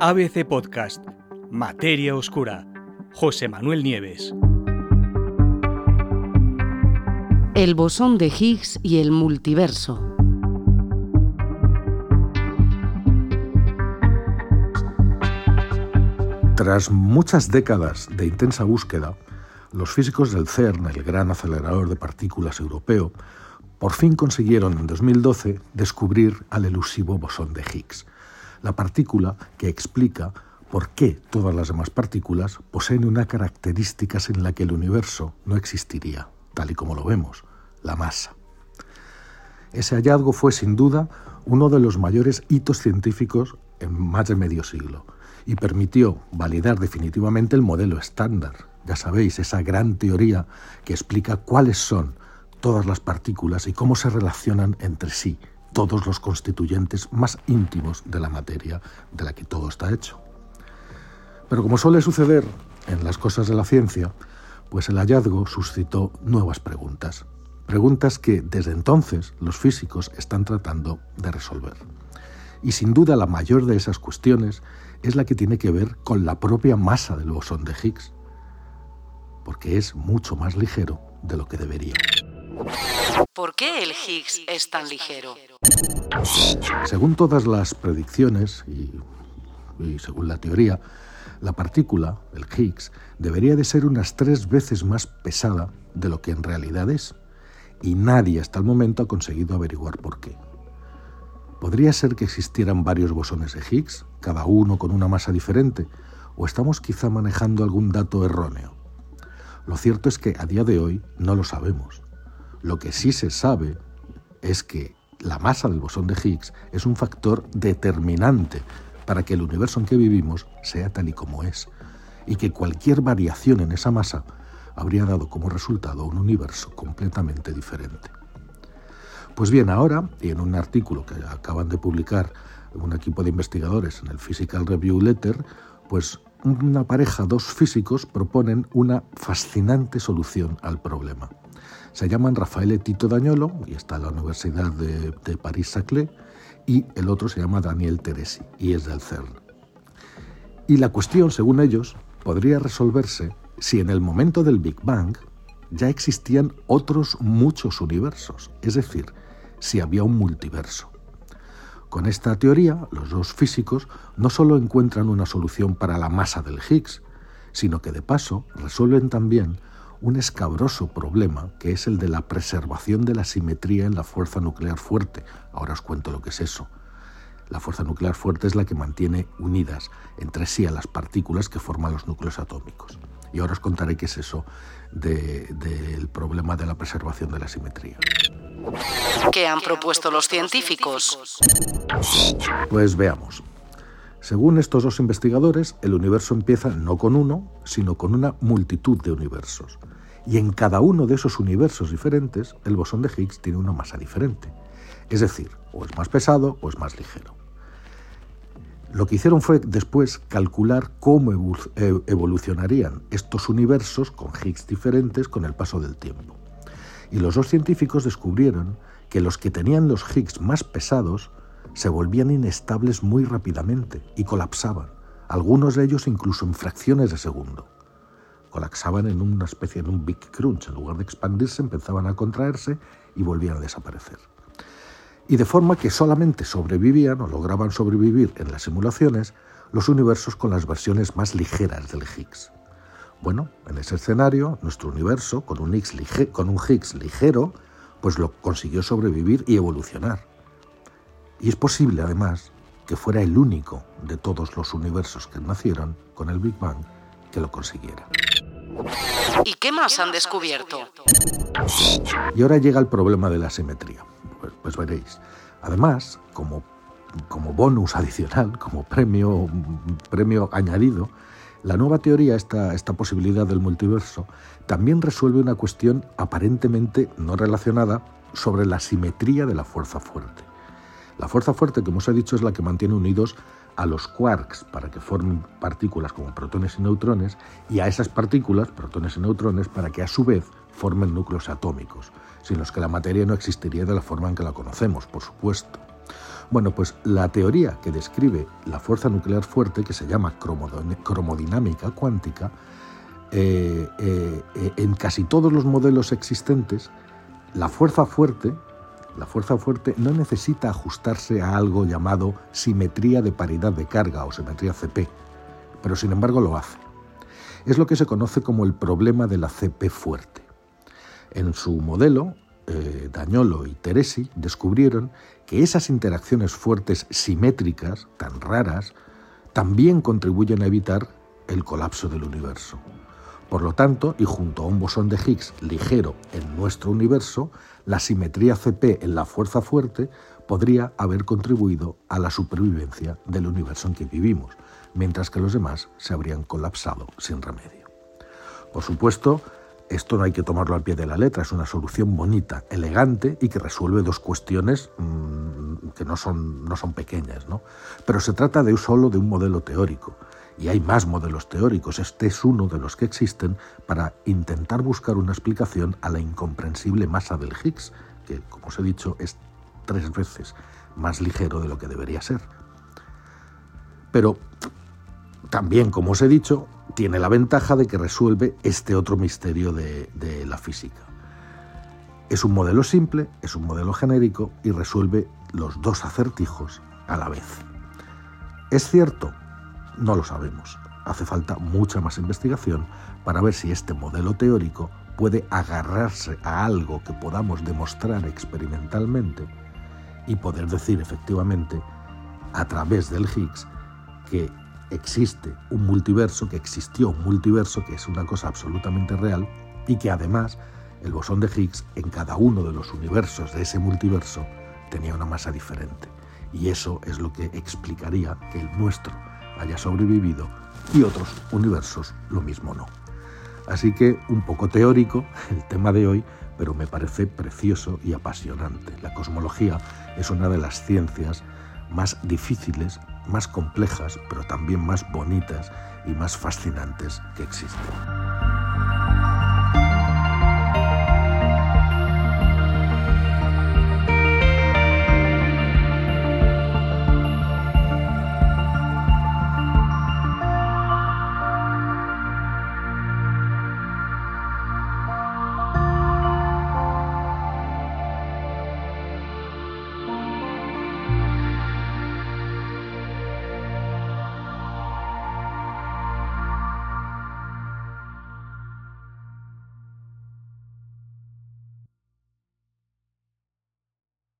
ABC Podcast, Materia Oscura, José Manuel Nieves. El bosón de Higgs y el multiverso. Tras muchas décadas de intensa búsqueda, los físicos del CERN, el gran acelerador de partículas europeo, por fin consiguieron en 2012 descubrir al elusivo bosón de Higgs, la partícula que explica por qué todas las demás partículas poseen una característica sin la que el universo no existiría, tal y como lo vemos, la masa. Ese hallazgo fue sin duda uno de los mayores hitos científicos en más de medio siglo y permitió validar definitivamente el modelo estándar, ya sabéis, esa gran teoría que explica cuáles son todas las partículas y cómo se relacionan entre sí todos los constituyentes más íntimos de la materia de la que todo está hecho. Pero como suele suceder en las cosas de la ciencia, pues el hallazgo suscitó nuevas preguntas, preguntas que desde entonces los físicos están tratando de resolver. Y sin duda la mayor de esas cuestiones es la que tiene que ver con la propia masa del bosón de Higgs, porque es mucho más ligero de lo que debería. ¿Por qué el Higgs es tan ligero? Según todas las predicciones y, según la teoría, la partícula, el Higgs, debería de ser unas tres veces más pesada de lo que en realidad es. Y nadie hasta el momento ha conseguido averiguar por qué. ¿Podría ser que existieran varios bosones de Higgs, cada uno con una masa diferente? ¿O estamos quizá manejando algún dato erróneo? Lo cierto es que a día de hoy no lo sabemos. Lo que sí se sabe es que la masa del bosón de Higgs es un factor determinante para que el universo en que vivimos sea tal y como es, y que cualquier variación en esa masa habría dado como resultado un universo completamente diferente. Pues bien, ahora, y en un artículo que acaban de publicar un equipo de investigadores en el Physical Review Letter, pues una pareja, dos físicos, proponen una fascinante solución al problema. Se llaman Rafael Tito Dañolo, y está en la Universidad de, de París-Saclay, y el otro se llama Daniel Teresi, y es del CERN. Y la cuestión, según ellos, podría resolverse si en el momento del Big Bang ya existían otros muchos universos, es decir, si había un multiverso. Con esta teoría, los dos físicos no solo encuentran una solución para la masa del Higgs, sino que de paso resuelven también un escabroso problema que es el de la preservación de la simetría en la fuerza nuclear fuerte. Ahora os cuento lo que es eso. La fuerza nuclear fuerte es la que mantiene unidas entre sí a las partículas que forman los núcleos atómicos. Y ahora os contaré qué es eso del de, problema de la preservación de la simetría. ¿Qué han propuesto los científicos? Pues veamos. Según estos dos investigadores, el universo empieza no con uno, sino con una multitud de universos. Y en cada uno de esos universos diferentes, el bosón de Higgs tiene una masa diferente. Es decir, o es más pesado o es más ligero. Lo que hicieron fue después calcular cómo evolucionarían estos universos con Higgs diferentes con el paso del tiempo. Y los dos científicos descubrieron que los que tenían los Higgs más pesados se volvían inestables muy rápidamente y colapsaban, algunos de ellos incluso en fracciones de segundo. Colapsaban en una especie de un big crunch, en lugar de expandirse empezaban a contraerse y volvían a desaparecer. Y de forma que solamente sobrevivían o lograban sobrevivir en las simulaciones los universos con las versiones más ligeras del Higgs. Bueno, en ese escenario, nuestro universo, con un Higgs, con un Higgs ligero, pues lo consiguió sobrevivir y evolucionar. Y es posible, además, que fuera el único de todos los universos que nacieron con el Big Bang que lo consiguiera. ¿Y qué más han descubierto? Y ahora llega el problema de la simetría. Pues, pues veréis. Además, como, como bonus adicional, como premio, premio añadido, la nueva teoría, esta, esta posibilidad del multiverso, también resuelve una cuestión aparentemente no relacionada sobre la simetría de la fuerza fuerte. La fuerza fuerte, como os he dicho, es la que mantiene unidos a los quarks para que formen partículas como protones y neutrones y a esas partículas, protones y neutrones, para que a su vez formen núcleos atómicos, sin los que la materia no existiría de la forma en que la conocemos, por supuesto. Bueno, pues la teoría que describe la fuerza nuclear fuerte, que se llama cromodinámica cuántica, eh, eh, eh, en casi todos los modelos existentes, la fuerza fuerte, la fuerza fuerte no necesita ajustarse a algo llamado simetría de paridad de carga o simetría CP, pero sin embargo lo hace. Es lo que se conoce como el problema de la CP fuerte. En su modelo, Dañolo y Teresi descubrieron que esas interacciones fuertes simétricas, tan raras, también contribuyen a evitar el colapso del universo. Por lo tanto, y junto a un bosón de Higgs ligero en nuestro universo, la simetría CP en la fuerza fuerte podría haber contribuido a la supervivencia del universo en que vivimos, mientras que los demás se habrían colapsado sin remedio. Por supuesto, esto no hay que tomarlo al pie de la letra, es una solución bonita, elegante y que resuelve dos cuestiones mm, que no son, no son pequeñas, ¿no? Pero se trata de solo de un modelo teórico y hay más modelos teóricos, este es uno de los que existen para intentar buscar una explicación a la incomprensible masa del Higgs, que, como os he dicho, es tres veces más ligero de lo que debería ser. Pero también, como os he dicho, tiene la ventaja de que resuelve este otro misterio de, la física. Es un modelo simple, es un modelo genérico y resuelve los dos acertijos a la vez. Es cierto no lo sabemos. Hace falta mucha más investigación para ver si este modelo teórico puede agarrarse a algo que podamos demostrar experimentalmente y poder decir efectivamente a través del Higgs que existe un multiverso, que existió un multiverso, que es una cosa absolutamente real y que además el bosón de Higgs en cada uno de los universos de ese multiverso tenía una masa diferente. Y eso es lo que explicaría que el nuestro haya sobrevivido y otros universos lo mismo no. Así que un poco teórico el tema de hoy, pero me parece precioso y apasionante. La cosmología es una de las ciencias más difíciles, más complejas, pero también más bonitas y más fascinantes que existen.